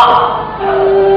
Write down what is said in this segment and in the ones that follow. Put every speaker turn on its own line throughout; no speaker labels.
好。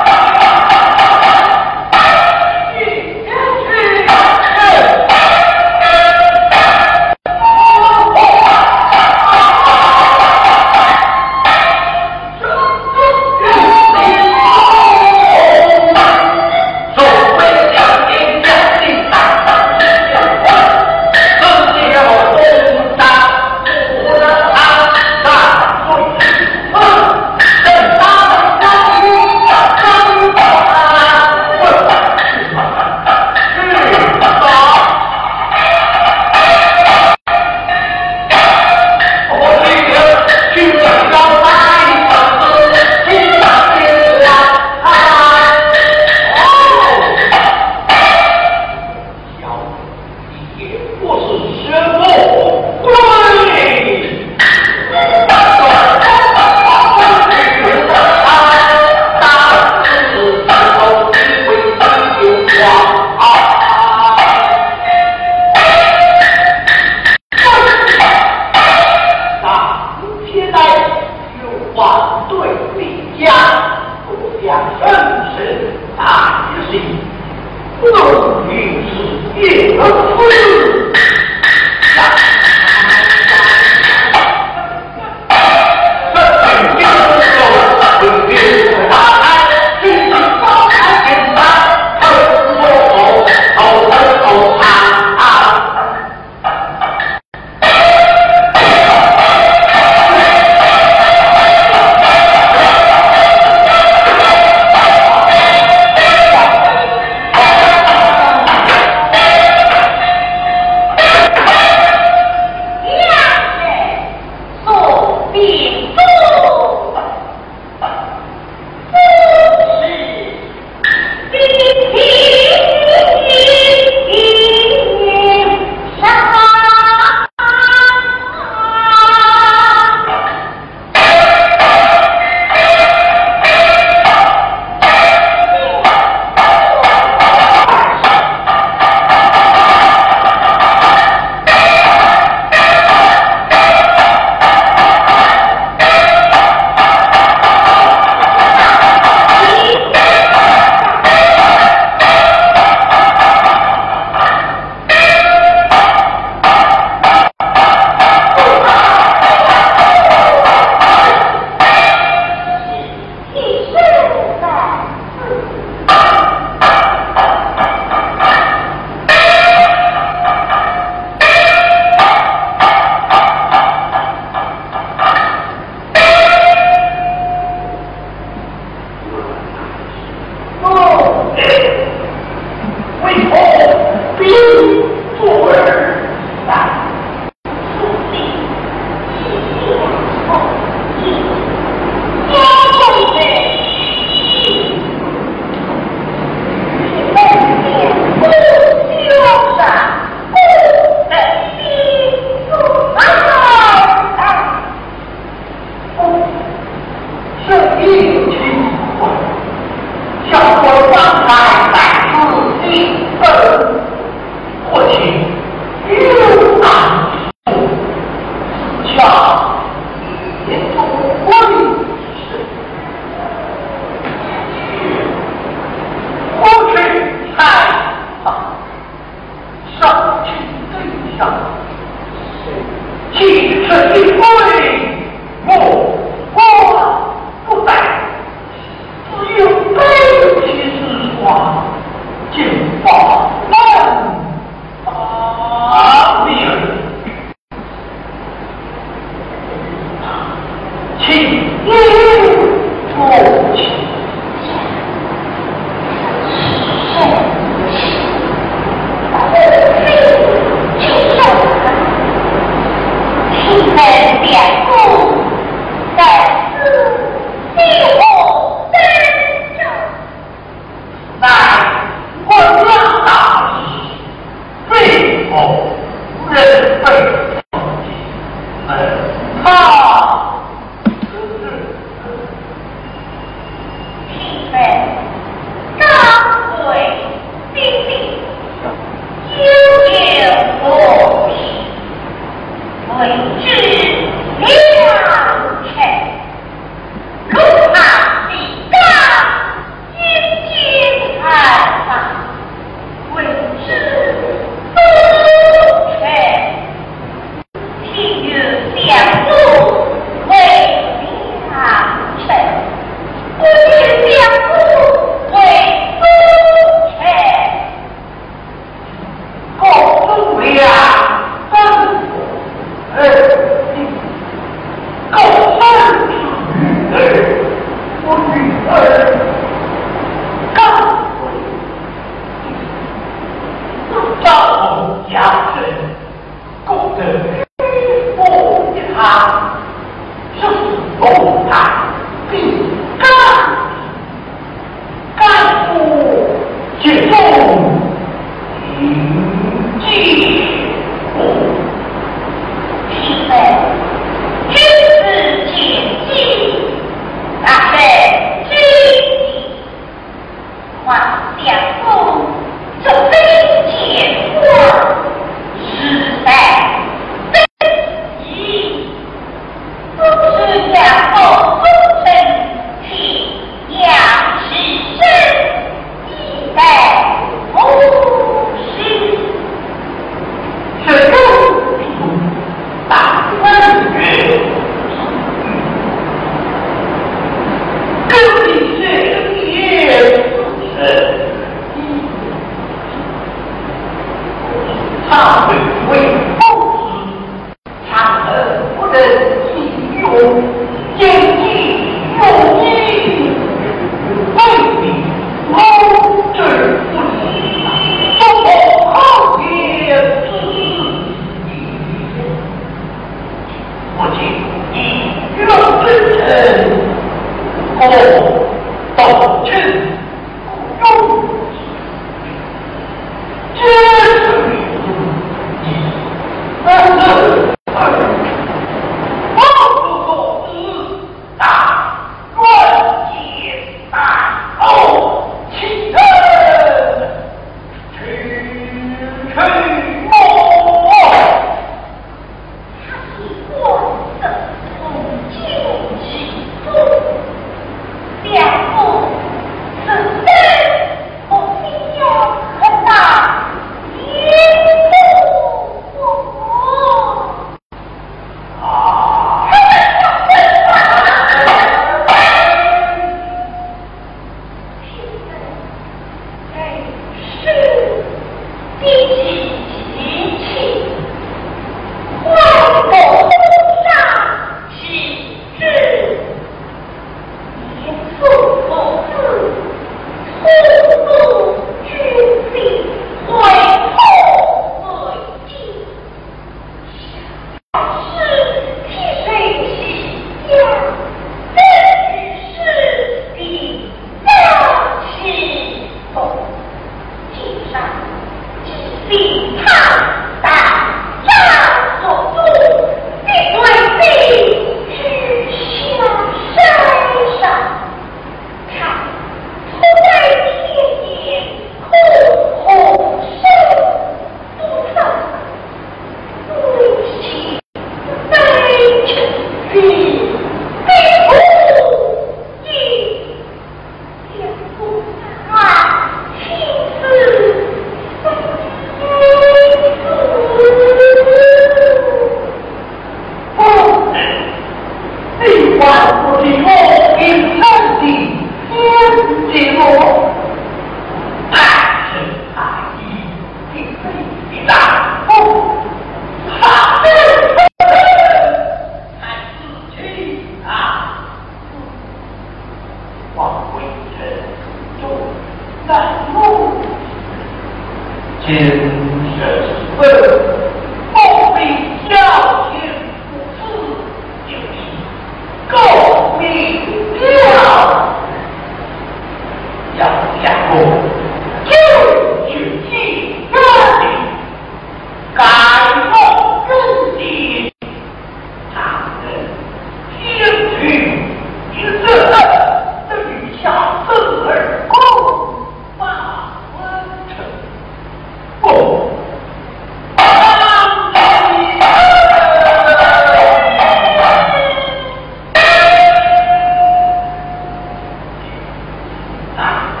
¿Ah?